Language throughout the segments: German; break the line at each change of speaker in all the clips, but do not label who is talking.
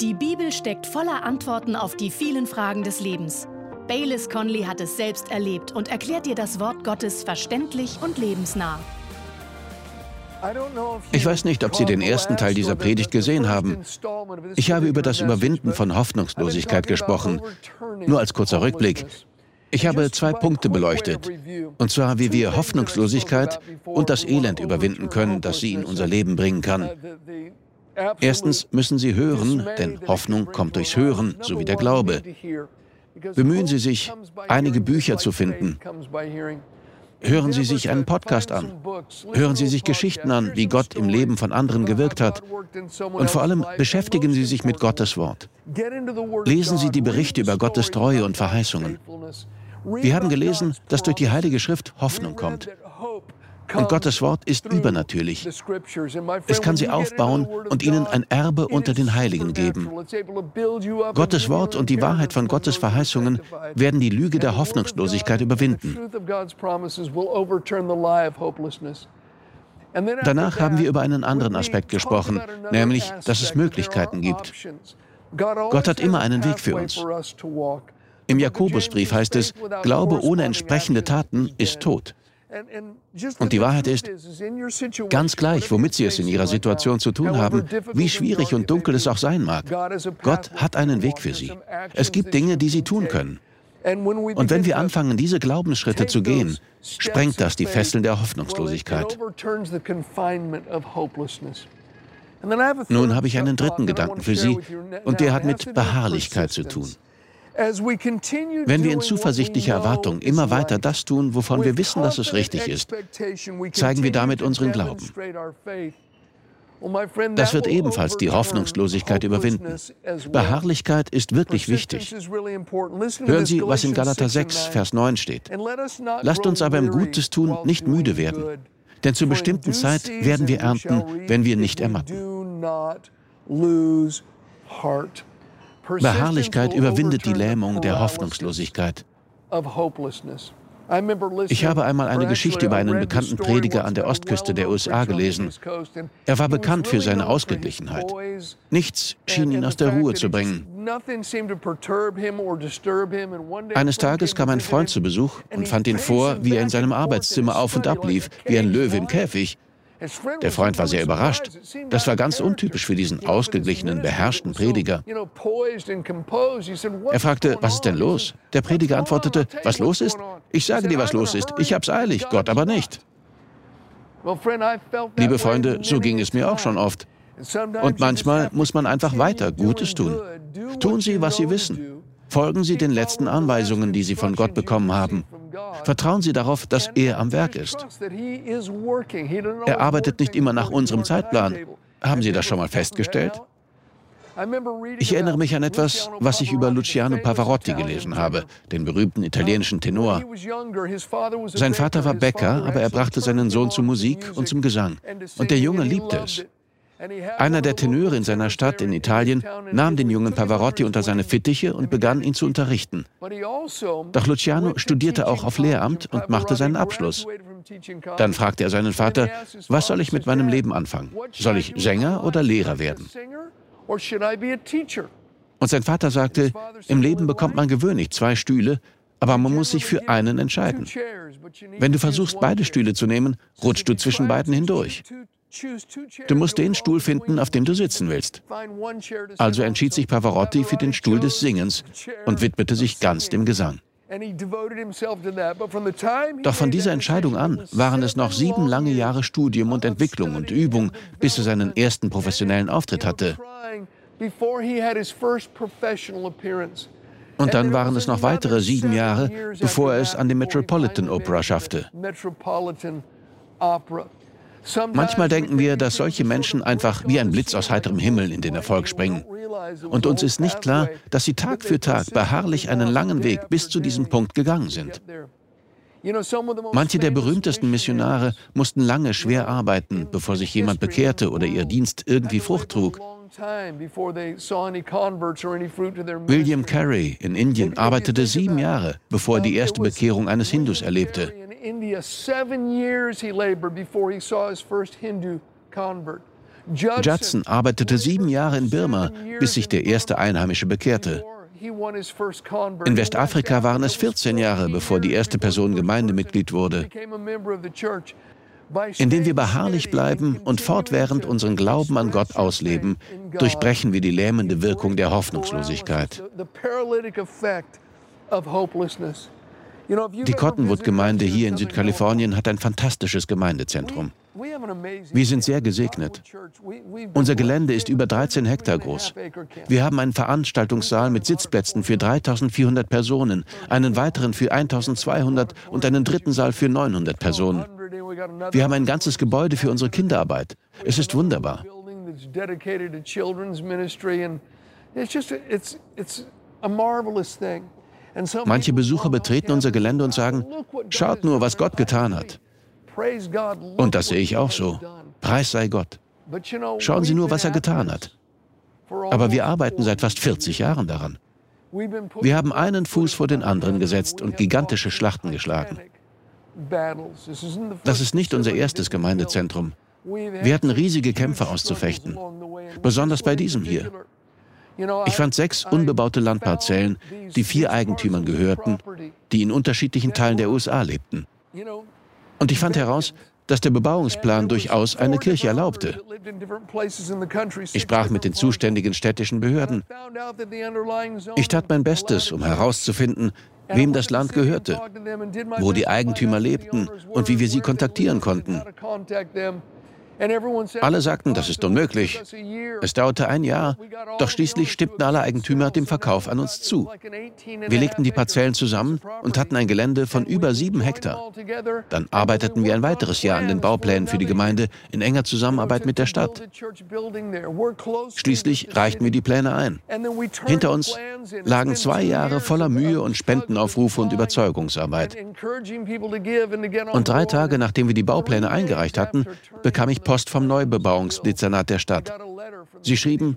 Die Bibel steckt voller Antworten auf die vielen Fragen des Lebens. Baylis Conley hat es selbst erlebt und erklärt dir das Wort Gottes verständlich und lebensnah.
Ich weiß nicht, ob Sie den ersten Teil dieser Predigt gesehen haben. Ich habe über das Überwinden von Hoffnungslosigkeit gesprochen. Nur als kurzer Rückblick. Ich habe zwei Punkte beleuchtet. Und zwar, wie wir Hoffnungslosigkeit und das Elend überwinden können, das sie in unser Leben bringen kann. Erstens müssen Sie hören, denn Hoffnung kommt durchs Hören, so wie der Glaube. Bemühen Sie sich, einige Bücher zu finden. Hören Sie sich einen Podcast an. Hören Sie sich Geschichten an, wie Gott im Leben von anderen gewirkt hat. Und vor allem beschäftigen Sie sich mit Gottes Wort. Lesen Sie die Berichte über Gottes Treue und Verheißungen. Wir haben gelesen, dass durch die Heilige Schrift Hoffnung kommt. Und Gottes Wort ist übernatürlich. Es kann sie aufbauen und ihnen ein Erbe unter den Heiligen geben. Gottes Wort und die Wahrheit von Gottes Verheißungen werden die Lüge der Hoffnungslosigkeit überwinden. Danach haben wir über einen anderen Aspekt gesprochen, nämlich, dass es Möglichkeiten gibt. Gott hat immer einen Weg für uns. Im Jakobusbrief heißt es, Glaube ohne entsprechende Taten ist tot. Und die Wahrheit ist, ganz gleich, womit Sie es in Ihrer Situation zu tun haben, wie schwierig und dunkel es auch sein mag, Gott hat einen Weg für Sie. Es gibt Dinge, die Sie tun können. Und wenn wir anfangen, diese Glaubensschritte zu gehen, sprengt das die Fesseln der Hoffnungslosigkeit. Nun habe ich einen dritten Gedanken für Sie, und der hat mit Beharrlichkeit zu tun. Wenn wir in zuversichtlicher Erwartung immer weiter das tun, wovon wir wissen, dass es richtig ist, zeigen wir damit unseren Glauben. Das wird ebenfalls die Hoffnungslosigkeit überwinden. Beharrlichkeit ist wirklich wichtig. Hören Sie, was in Galater 6, Vers 9 steht. Lasst uns aber im Gutes tun nicht müde werden, denn zur bestimmten Zeit werden wir ernten, wenn wir nicht ermatten. Beharrlichkeit überwindet die Lähmung der Hoffnungslosigkeit. Ich habe einmal eine Geschichte über einen bekannten Prediger an der Ostküste der USA gelesen. Er war bekannt für seine Ausgeglichenheit. Nichts schien ihn aus der Ruhe zu bringen. Eines Tages kam ein Freund zu Besuch und fand ihn vor, wie er in seinem Arbeitszimmer auf und ab lief, wie ein Löwe im Käfig. Der Freund war sehr überrascht. Das war ganz untypisch für diesen ausgeglichenen, beherrschten Prediger. Er fragte, was ist denn los? Der Prediger antwortete, was los ist? Ich sage dir, was los ist. Ich hab's eilig, Gott aber nicht. Liebe Freunde, so ging es mir auch schon oft. Und manchmal muss man einfach weiter Gutes tun. Tun Sie, was Sie wissen. Folgen Sie den letzten Anweisungen, die Sie von Gott bekommen haben. Vertrauen Sie darauf, dass er am Werk ist. Er arbeitet nicht immer nach unserem Zeitplan. Haben Sie das schon mal festgestellt? Ich erinnere mich an etwas, was ich über Luciano Pavarotti gelesen habe, den berühmten italienischen Tenor. Sein Vater war Bäcker, aber er brachte seinen Sohn zur Musik und zum Gesang. Und der Junge liebte es. Einer der Tenöre in seiner Stadt in Italien nahm den jungen Pavarotti unter seine Fittiche und begann ihn zu unterrichten. Doch Luciano studierte auch auf Lehramt und machte seinen Abschluss. Dann fragte er seinen Vater, was soll ich mit meinem Leben anfangen? Soll ich Sänger oder Lehrer werden? Und sein Vater sagte, im Leben bekommt man gewöhnlich zwei Stühle, aber man muss sich für einen entscheiden. Wenn du versuchst, beide Stühle zu nehmen, rutschst du zwischen beiden hindurch. Du musst den Stuhl finden, auf dem du sitzen willst. Also entschied sich Pavarotti für den Stuhl des Singens und widmete sich ganz dem Gesang. Doch von dieser Entscheidung an waren es noch sieben lange Jahre Studium und Entwicklung und Übung, bis er seinen ersten professionellen Auftritt hatte. Und dann waren es noch weitere sieben Jahre, bevor er es an die Metropolitan Opera schaffte. Manchmal denken wir, dass solche Menschen einfach wie ein Blitz aus heiterem Himmel in den Erfolg springen. Und uns ist nicht klar, dass sie Tag für Tag beharrlich einen langen Weg bis zu diesem Punkt gegangen sind. Manche der berühmtesten Missionare mussten lange schwer arbeiten, bevor sich jemand bekehrte oder ihr Dienst irgendwie Frucht trug. William Carey in Indien arbeitete sieben Jahre, bevor er die erste Bekehrung eines Hindus erlebte. Judson arbeitete sieben Jahre in Birma, bis sich der erste Einheimische bekehrte. In Westafrika waren es 14 Jahre, bevor die erste Person Gemeindemitglied wurde. Indem wir beharrlich bleiben und fortwährend unseren Glauben an Gott ausleben, durchbrechen wir die lähmende Wirkung der Hoffnungslosigkeit. Die Cottonwood-Gemeinde hier in Südkalifornien hat ein fantastisches Gemeindezentrum. Wir sind sehr gesegnet. Unser Gelände ist über 13 Hektar groß. Wir haben einen Veranstaltungssaal mit Sitzplätzen für 3400 Personen, einen weiteren für 1200 und einen dritten Saal für 900 Personen. Wir haben ein ganzes Gebäude für unsere Kinderarbeit. Es ist wunderbar. Manche Besucher betreten unser Gelände und sagen, schaut nur, was Gott getan hat. Und das sehe ich auch so. Preis sei Gott. Schauen Sie nur, was er getan hat. Aber wir arbeiten seit fast 40 Jahren daran. Wir haben einen Fuß vor den anderen gesetzt und gigantische Schlachten geschlagen. Das ist nicht unser erstes Gemeindezentrum. Wir hatten riesige Kämpfe auszufechten, besonders bei diesem hier. Ich fand sechs unbebaute Landparzellen, die vier Eigentümern gehörten, die in unterschiedlichen Teilen der USA lebten. Und ich fand heraus, dass der Bebauungsplan durchaus eine Kirche erlaubte. Ich sprach mit den zuständigen städtischen Behörden. Ich tat mein Bestes, um herauszufinden, wem das Land gehörte, wo die Eigentümer lebten und wie wir sie kontaktieren konnten. Alle sagten, das ist unmöglich. Es dauerte ein Jahr, doch schließlich stimmten alle Eigentümer dem Verkauf an uns zu. Wir legten die Parzellen zusammen und hatten ein Gelände von über sieben Hektar. Dann arbeiteten wir ein weiteres Jahr an den Bauplänen für die Gemeinde in enger Zusammenarbeit mit der Stadt. Schließlich reichten wir die Pläne ein. Hinter uns lagen zwei Jahre voller Mühe und Spendenaufrufe und Überzeugungsarbeit. Und drei Tage nachdem wir die Baupläne eingereicht hatten, bekam ich Post vom Neubebauungsdezernat der Stadt. Sie schrieben,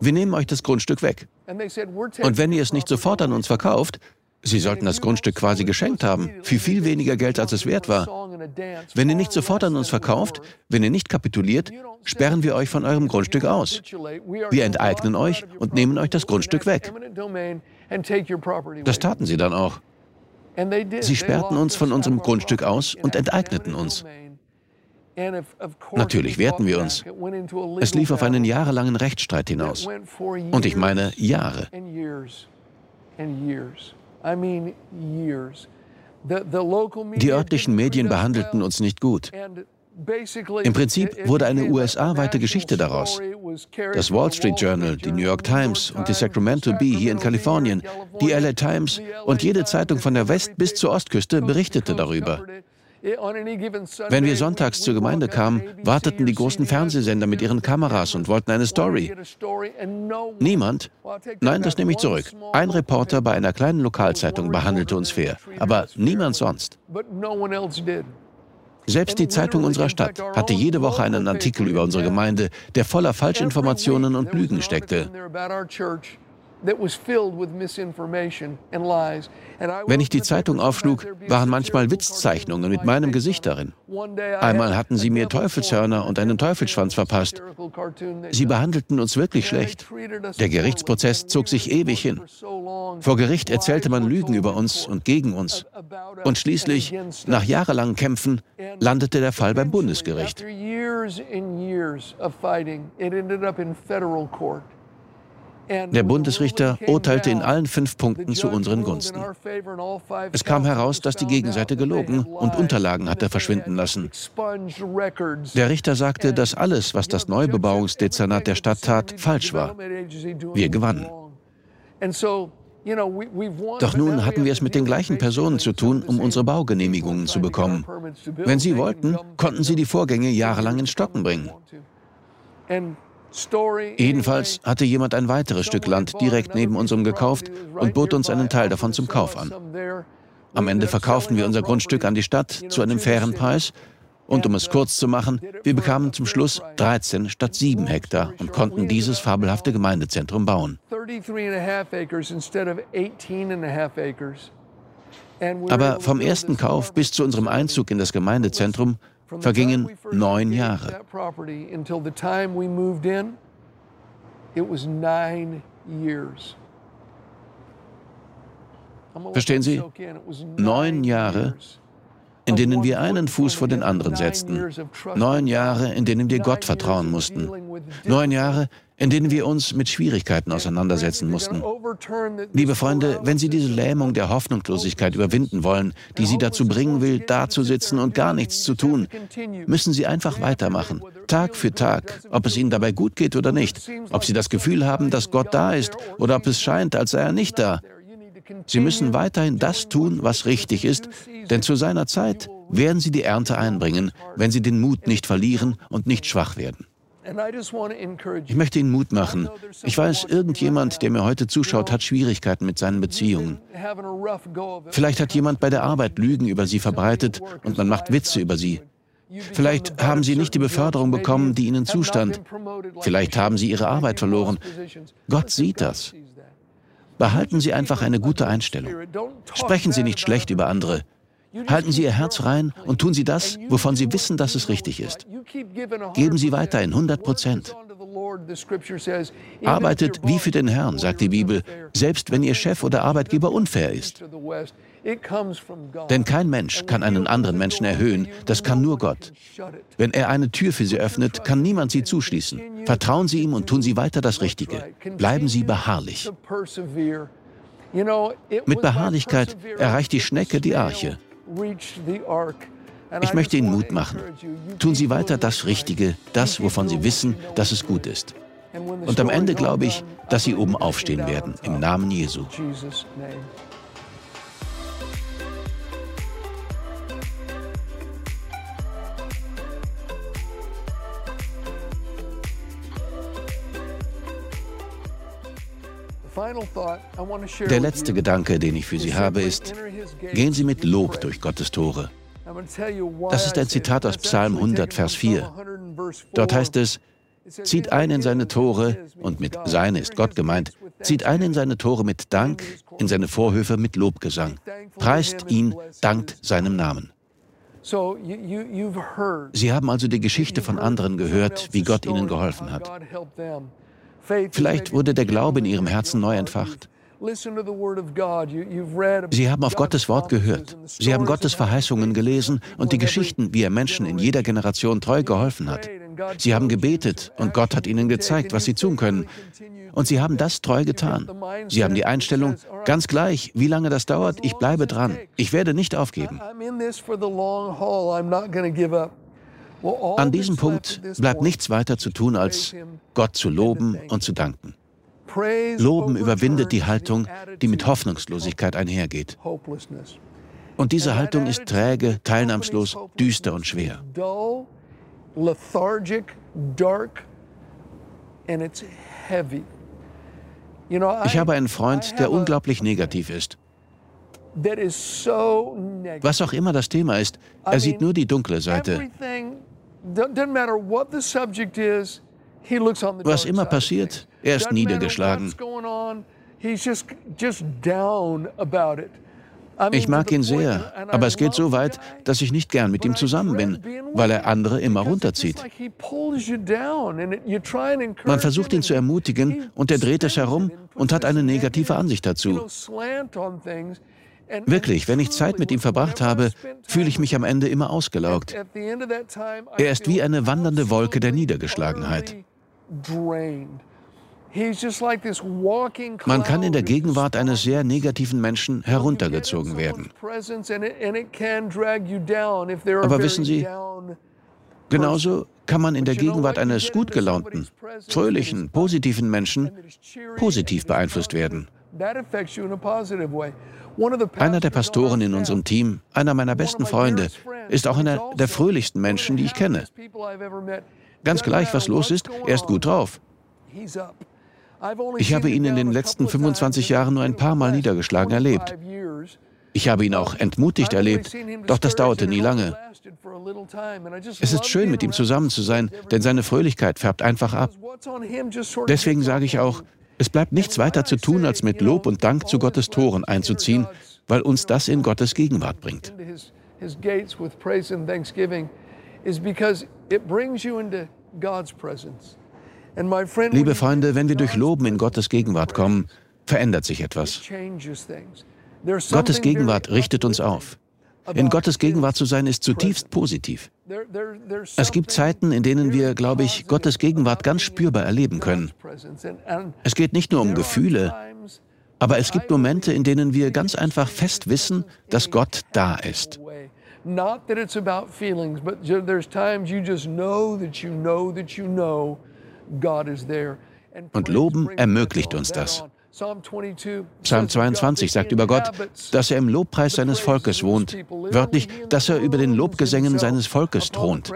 wir nehmen euch das Grundstück weg. Und wenn ihr es nicht sofort an uns verkauft, Sie sollten das Grundstück quasi geschenkt haben, für viel weniger Geld, als es wert war. Wenn ihr nicht sofort an uns verkauft, wenn ihr nicht kapituliert, sperren wir euch von eurem Grundstück aus. Wir enteignen euch und nehmen euch das Grundstück weg. Das taten sie dann auch. Sie sperrten uns von unserem Grundstück aus und enteigneten uns. Natürlich wehrten wir uns. Es lief auf einen jahrelangen Rechtsstreit hinaus. Und ich meine Jahre. Die örtlichen Medien behandelten uns nicht gut. Im Prinzip wurde eine USA-weite Geschichte daraus. Das Wall Street Journal, die New York Times und die Sacramento Bee hier in Kalifornien, die LA Times und jede Zeitung von der West- bis zur Ostküste berichtete darüber. Wenn wir sonntags zur Gemeinde kamen, warteten die großen Fernsehsender mit ihren Kameras und wollten eine Story. Niemand, nein, das nehme ich zurück. Ein Reporter bei einer kleinen Lokalzeitung behandelte uns fair, aber niemand sonst. Selbst die Zeitung unserer Stadt hatte jede Woche einen Artikel über unsere Gemeinde, der voller Falschinformationen und Lügen steckte. Wenn ich die Zeitung aufschlug, waren manchmal Witzzeichnungen mit meinem Gesicht darin. Einmal hatten sie mir Teufelshörner und einen Teufelsschwanz verpasst. Sie behandelten uns wirklich schlecht. Der Gerichtsprozess zog sich ewig hin. Vor Gericht erzählte man Lügen über uns und gegen uns. Und schließlich, nach jahrelangen Kämpfen, landete der Fall beim Bundesgericht. Der Bundesrichter urteilte in allen fünf Punkten zu unseren Gunsten. Es kam heraus, dass die Gegenseite gelogen und Unterlagen hatte verschwinden lassen. Der Richter sagte, dass alles, was das Neubebauungsdezernat der Stadt tat, falsch war. Wir gewannen. Doch nun hatten wir es mit den gleichen Personen zu tun, um unsere Baugenehmigungen zu bekommen. Wenn sie wollten, konnten sie die Vorgänge jahrelang in Stocken bringen. Jedenfalls hatte jemand ein weiteres Stück Land direkt neben unserem gekauft und bot uns einen Teil davon zum Kauf an. Am Ende verkauften wir unser Grundstück an die Stadt zu einem fairen Preis. und um es kurz zu machen, wir bekamen zum Schluss 13 statt 7 Hektar und konnten dieses fabelhafte Gemeindezentrum bauen. Aber vom ersten Kauf bis zu unserem Einzug in das Gemeindezentrum vergingen neun Jahre. Verstehen Sie? Neun Jahre, in denen wir einen Fuß vor den anderen setzten. Neun Jahre, in denen wir Gott vertrauen mussten. Neun Jahre, in denen wir uns mit Schwierigkeiten auseinandersetzen mussten. Liebe Freunde, wenn Sie diese Lähmung der Hoffnungslosigkeit überwinden wollen, die Sie dazu bringen will, dazusitzen und gar nichts zu tun, müssen Sie einfach weitermachen, Tag für Tag, ob es Ihnen dabei gut geht oder nicht, ob Sie das Gefühl haben, dass Gott da ist oder ob es scheint, als sei er nicht da. Sie müssen weiterhin das tun, was richtig ist, denn zu seiner Zeit werden Sie die Ernte einbringen, wenn Sie den Mut nicht verlieren und nicht schwach werden. Ich möchte Ihnen Mut machen. Ich weiß, irgendjemand, der mir heute zuschaut, hat Schwierigkeiten mit seinen Beziehungen. Vielleicht hat jemand bei der Arbeit Lügen über Sie verbreitet und man macht Witze über Sie. Vielleicht haben Sie nicht die Beförderung bekommen, die Ihnen zustand. Vielleicht haben Sie Ihre Arbeit verloren. Gott sieht das. Behalten Sie einfach eine gute Einstellung. Sprechen Sie nicht schlecht über andere. Halten Sie Ihr Herz rein und tun Sie das, wovon Sie wissen, dass es richtig ist. Geben Sie weiterhin 100 Prozent. Arbeitet wie für den Herrn, sagt die Bibel, selbst wenn Ihr Chef oder Arbeitgeber unfair ist. Denn kein Mensch kann einen anderen Menschen erhöhen, das kann nur Gott. Wenn er eine Tür für Sie öffnet, kann niemand sie zuschließen. Vertrauen Sie ihm und tun Sie weiter das Richtige. Bleiben Sie beharrlich. Mit Beharrlichkeit erreicht die Schnecke die Arche. Ich möchte Ihnen Mut machen. Tun Sie weiter das Richtige, das, wovon Sie wissen, dass es gut ist. Und am Ende glaube ich, dass Sie oben aufstehen werden, im Namen Jesu. Der letzte Gedanke, den ich für Sie habe, ist, gehen Sie mit Lob durch Gottes Tore. Das ist ein Zitat aus Psalm 100, Vers 4. Dort heißt es, zieht ein in seine Tore, und mit seine ist Gott gemeint, zieht ein in seine Tore mit Dank, in seine Vorhöfe mit Lobgesang. Preist ihn, dankt seinem Namen. Sie haben also die Geschichte von anderen gehört, wie Gott ihnen geholfen hat. Vielleicht wurde der Glaube in ihrem Herzen neu entfacht. Sie haben auf Gottes Wort gehört. Sie haben Gottes Verheißungen gelesen und die Geschichten, wie er Menschen in jeder Generation treu geholfen hat. Sie haben gebetet und Gott hat ihnen gezeigt, was sie tun können. Und sie haben das treu getan. Sie haben die Einstellung, ganz gleich, wie lange das dauert, ich bleibe dran. Ich werde nicht aufgeben. An diesem Punkt bleibt nichts weiter zu tun, als Gott zu loben und zu danken. Loben überwindet die Haltung, die mit Hoffnungslosigkeit einhergeht. Und diese Haltung ist träge, teilnahmslos, düster und schwer. Ich habe einen Freund, der unglaublich negativ ist. Was auch immer das Thema ist, er sieht nur die dunkle Seite. Was immer passiert, er ist niedergeschlagen. Ich mag ihn sehr, aber es geht so weit, dass ich nicht gern mit ihm zusammen bin, weil er andere immer runterzieht. Man versucht ihn zu ermutigen und er dreht es herum und hat eine negative Ansicht dazu. Wirklich, wenn ich Zeit mit ihm verbracht habe, fühle ich mich am Ende immer ausgelaugt. Er ist wie eine wandernde Wolke der Niedergeschlagenheit. Man kann in der Gegenwart eines sehr negativen Menschen heruntergezogen werden. Aber wissen Sie, genauso kann man in der Gegenwart eines gut gelaunten, fröhlichen, positiven Menschen positiv beeinflusst werden. Einer der Pastoren in unserem Team, einer meiner besten Freunde, ist auch einer der fröhlichsten Menschen, die ich kenne. Ganz gleich, was los ist, er ist gut drauf. Ich habe ihn in den letzten 25 Jahren nur ein paar Mal niedergeschlagen erlebt. Ich habe ihn auch entmutigt erlebt, doch das dauerte nie lange. Es ist schön, mit ihm zusammen zu sein, denn seine Fröhlichkeit färbt einfach ab. Deswegen sage ich auch, es bleibt nichts weiter zu tun, als mit Lob und Dank zu Gottes Toren einzuziehen, weil uns das in Gottes Gegenwart bringt. Liebe Freunde, wenn wir durch Loben in Gottes Gegenwart kommen, verändert sich etwas. Gottes Gegenwart richtet uns auf. In Gottes Gegenwart zu sein ist zutiefst positiv. Es gibt Zeiten, in denen wir, glaube ich, Gottes Gegenwart ganz spürbar erleben können. Es geht nicht nur um Gefühle, aber es gibt Momente, in denen wir ganz einfach fest wissen, dass Gott da ist. Not that it's about feelings, but there's times you just know that you know that you know God is there. Und Loben ermöglicht uns das. Psalm 22 sagt über Gott, dass er im Lobpreis seines Volkes wohnt. Wörtlich, dass er über den Lobgesängen seines Volkes thront.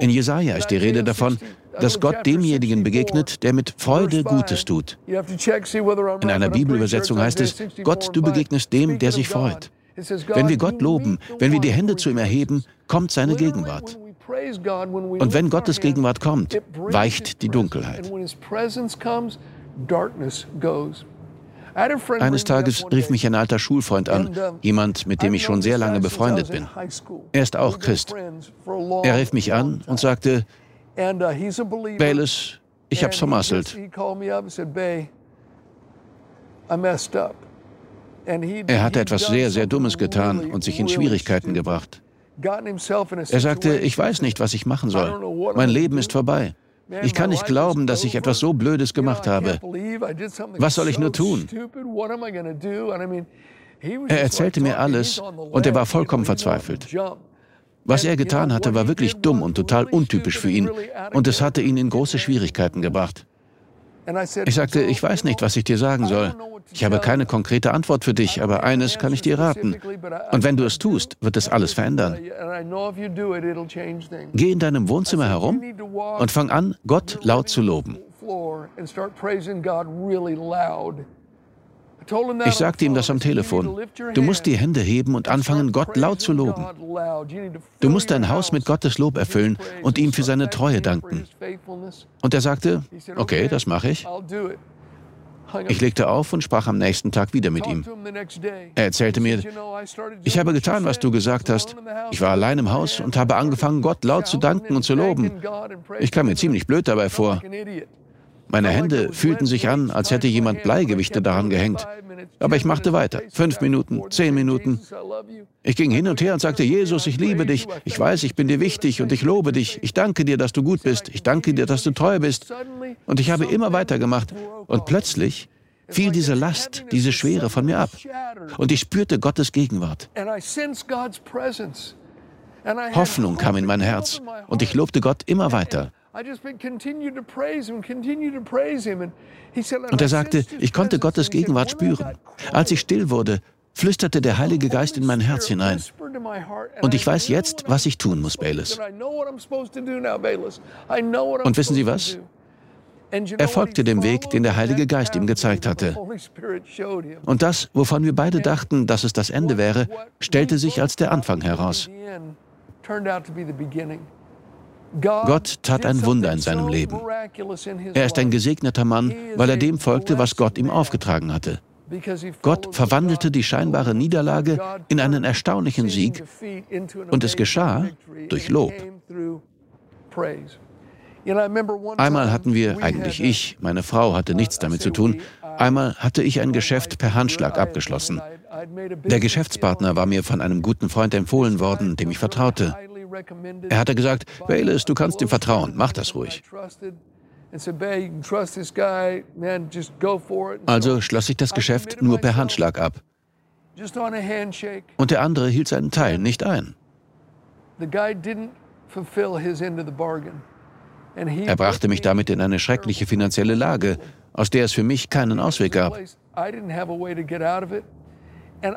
In Jesaja ist die Rede davon, dass Gott demjenigen begegnet, der mit Freude Gutes tut. In einer Bibelübersetzung heißt es, Gott, du begegnest dem, der sich freut. Wenn wir Gott loben, wenn wir die Hände zu ihm erheben, kommt seine Gegenwart. Und wenn Gottes Gegenwart kommt, weicht die Dunkelheit. Eines Tages rief mich ein alter Schulfreund an, jemand, mit dem ich schon sehr lange befreundet bin. Er ist auch Christ. Er rief mich an und sagte, uh, Bayless, ich hab's vermasselt. Er hatte etwas sehr, sehr Dummes getan und sich in Schwierigkeiten gebracht. Er sagte, ich weiß nicht, was ich machen soll. Mein Leben ist vorbei. Ich kann nicht glauben, dass ich etwas so Blödes gemacht habe. Was soll ich nur tun? Er erzählte mir alles und er war vollkommen verzweifelt. Was er getan hatte, war wirklich dumm und total untypisch für ihn und es hatte ihn in große Schwierigkeiten gebracht. Ich sagte, ich weiß nicht, was ich dir sagen soll. Ich habe keine konkrete Antwort für dich, aber eines kann ich dir raten. Und wenn du es tust, wird es alles verändern. Geh in deinem Wohnzimmer herum und fang an, Gott laut zu loben. Ich sagte ihm das am Telefon. Du musst die Hände heben und anfangen, Gott laut zu loben. Du musst dein Haus mit Gottes Lob erfüllen und ihm für seine Treue danken. Und er sagte, okay, das mache ich. Ich legte auf und sprach am nächsten Tag wieder mit ihm. Er erzählte mir, ich habe getan, was du gesagt hast. Ich war allein im Haus und habe angefangen, Gott laut zu danken und zu loben. Ich kam mir ziemlich blöd dabei vor. Meine Hände fühlten sich an, als hätte jemand Bleigewichte daran gehängt. Aber ich machte weiter. Fünf Minuten, zehn Minuten. Ich ging hin und her und sagte, Jesus, ich liebe dich. Ich weiß, ich bin dir wichtig und ich lobe dich. Ich danke dir, dass du gut bist. Ich danke dir, dass du treu bist. Und ich habe immer weitergemacht. Und plötzlich fiel diese Last, diese Schwere von mir ab. Und ich spürte Gottes Gegenwart. Hoffnung kam in mein Herz und ich lobte Gott immer weiter. Und er sagte, ich konnte Gottes Gegenwart spüren. Als ich still wurde, flüsterte der Heilige Geist in mein Herz hinein. Und ich weiß jetzt, was ich tun muss, Bayless. Und wissen Sie was? Er folgte dem Weg, den der Heilige Geist ihm gezeigt hatte. Und das, wovon wir beide dachten, dass es das Ende wäre, stellte sich als der Anfang heraus. Gott tat ein Wunder in seinem Leben. Er ist ein gesegneter Mann, weil er dem folgte, was Gott ihm aufgetragen hatte. Gott verwandelte die scheinbare Niederlage in einen erstaunlichen Sieg und es geschah durch Lob. Einmal hatten wir, eigentlich ich, meine Frau hatte nichts damit zu tun, einmal hatte ich ein Geschäft per Handschlag abgeschlossen. Der Geschäftspartner war mir von einem guten Freund empfohlen worden, dem ich vertraute. Er hatte gesagt, Bayless, du kannst ihm vertrauen, mach das ruhig. Also schloss ich das Geschäft nur per Handschlag ab. Und der andere hielt seinen Teil nicht ein. Er brachte mich damit in eine schreckliche finanzielle Lage, aus der es für mich keinen Ausweg gab.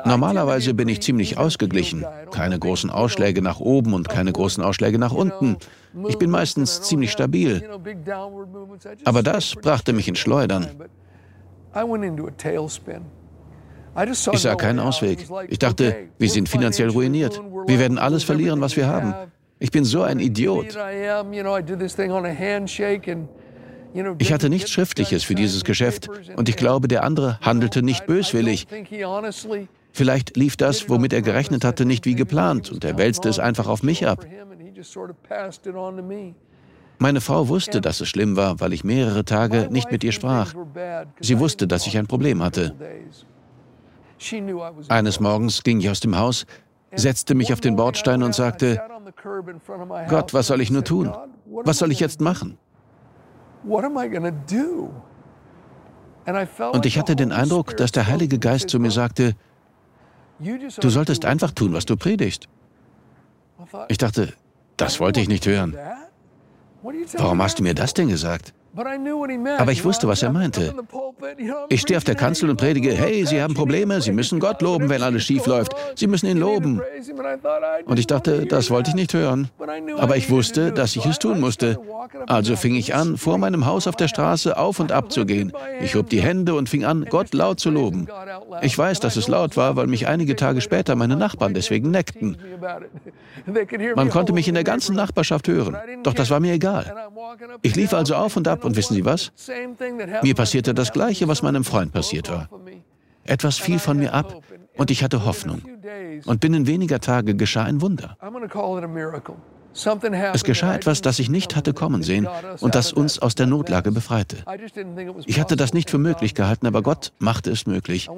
Normalerweise bin ich ziemlich ausgeglichen. Keine großen Ausschläge nach oben und keine großen Ausschläge nach unten. Ich bin meistens ziemlich stabil. Aber das brachte mich ins Schleudern. Ich sah keinen Ausweg. Ich dachte, wir sind finanziell ruiniert. Wir werden alles verlieren, was wir haben. Ich bin so ein Idiot. Ich hatte nichts Schriftliches für dieses Geschäft und ich glaube, der andere handelte nicht böswillig. Vielleicht lief das, womit er gerechnet hatte, nicht wie geplant und er wälzte es einfach auf mich ab. Meine Frau wusste, dass es schlimm war, weil ich mehrere Tage nicht mit ihr sprach. Sie wusste, dass ich ein Problem hatte. Eines Morgens ging ich aus dem Haus, setzte mich auf den Bordstein und sagte, Gott, was soll ich nur tun? Was soll ich jetzt machen? Und ich hatte den Eindruck, dass der Heilige Geist zu mir sagte, du solltest einfach tun, was du predigst. Ich dachte, das wollte ich nicht hören. Warum hast du mir das denn gesagt? Aber ich wusste, was er meinte. Ich stehe auf der Kanzel und predige, hey, Sie haben Probleme, Sie müssen Gott loben, wenn alles schief läuft. Sie müssen ihn loben. Und ich dachte, das wollte ich nicht hören. Aber ich wusste, dass ich es tun musste. Also fing ich an, vor meinem Haus auf der Straße auf und ab zu gehen. Ich hob die Hände und fing an, Gott laut zu loben. Ich weiß, dass es laut war, weil mich einige Tage später meine Nachbarn deswegen neckten. Man konnte mich in der ganzen Nachbarschaft hören. Doch das war mir egal. Ich lief also auf und und wissen Sie was? Mir passierte das Gleiche, was meinem Freund passiert war. Etwas fiel von mir ab und ich hatte Hoffnung. Und binnen weniger Tage geschah ein Wunder. Es geschah etwas, das ich nicht hatte kommen sehen und das uns aus der Notlage befreite. Ich hatte das nicht für möglich gehalten, aber Gott machte es möglich.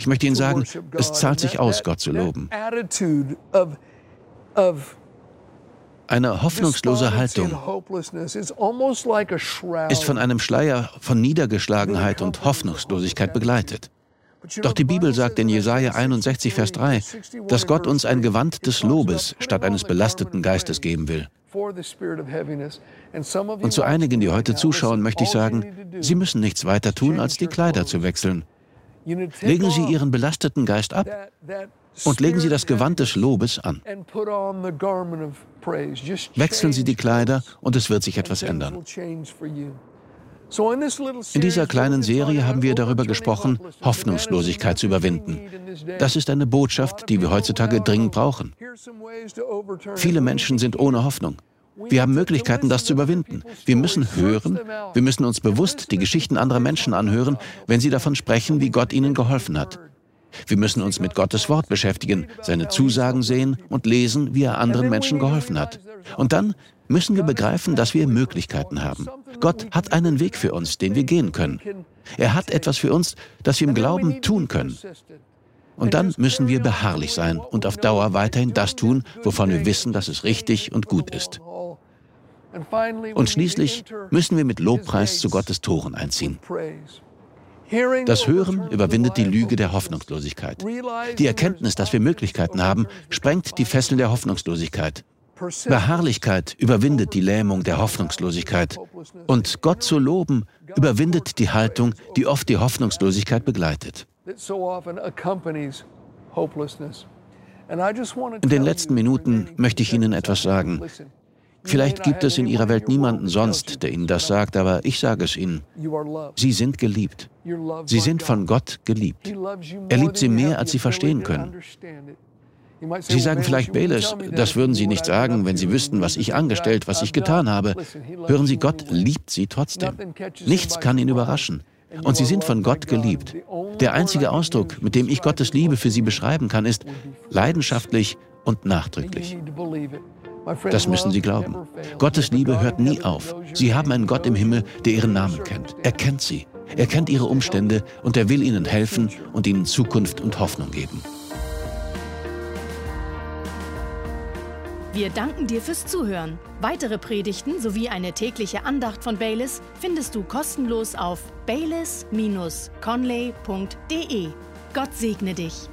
Ich möchte Ihnen sagen, es zahlt sich aus, Gott zu loben. Eine hoffnungslose Haltung ist von einem Schleier von Niedergeschlagenheit und Hoffnungslosigkeit begleitet. Doch die Bibel sagt in Jesaja 61, Vers 3, dass Gott uns ein Gewand des Lobes statt eines belasteten Geistes geben will. Und zu einigen, die heute zuschauen, möchte ich sagen, Sie müssen nichts weiter tun, als die Kleider zu wechseln. Legen Sie Ihren belasteten Geist ab und legen Sie das Gewand des Lobes an. Wechseln Sie die Kleider und es wird sich etwas ändern. In dieser kleinen Serie haben wir darüber gesprochen, Hoffnungslosigkeit zu überwinden. Das ist eine Botschaft, die wir heutzutage dringend brauchen. Viele Menschen sind ohne Hoffnung. Wir haben Möglichkeiten, das zu überwinden. Wir müssen hören, wir müssen uns bewusst die Geschichten anderer Menschen anhören, wenn sie davon sprechen, wie Gott ihnen geholfen hat. Wir müssen uns mit Gottes Wort beschäftigen, seine Zusagen sehen und lesen, wie er anderen Menschen geholfen hat. Und dann müssen wir begreifen, dass wir Möglichkeiten haben. Gott hat einen Weg für uns, den wir gehen können. Er hat etwas für uns, das wir im Glauben tun können. Und dann müssen wir beharrlich sein und auf Dauer weiterhin das tun, wovon wir wissen, dass es richtig und gut ist. Und schließlich müssen wir mit Lobpreis zu Gottes Toren einziehen. Das Hören überwindet die Lüge der Hoffnungslosigkeit. Die Erkenntnis, dass wir Möglichkeiten haben, sprengt die Fesseln der Hoffnungslosigkeit. Beharrlichkeit überwindet die Lähmung der Hoffnungslosigkeit. Und Gott zu loben überwindet die Haltung, die oft die Hoffnungslosigkeit begleitet. In den letzten Minuten möchte ich Ihnen etwas sagen. Vielleicht gibt es in Ihrer Welt niemanden sonst, der Ihnen das sagt, aber ich sage es Ihnen. Sie sind geliebt. Sie sind von Gott geliebt. Er liebt Sie mehr, als Sie verstehen können. Sie sagen vielleicht, Bayless, das würden Sie nicht sagen, wenn Sie wüssten, was ich angestellt, was ich getan habe. Hören Sie, Gott liebt Sie trotzdem. Nichts kann ihn überraschen. Und Sie sind von Gott geliebt. Der einzige Ausdruck, mit dem ich Gottes Liebe für Sie beschreiben kann, ist leidenschaftlich und nachdrücklich. Das müssen Sie glauben. Gottes Liebe hört nie auf. Sie haben einen Gott im Himmel, der Ihren Namen kennt. Er kennt Sie. Er kennt Ihre Umstände und er will Ihnen helfen und Ihnen Zukunft und Hoffnung geben.
Wir danken dir fürs Zuhören. Weitere Predigten sowie eine tägliche Andacht von Baylis findest du kostenlos auf baylis-conley.de. Gott segne dich.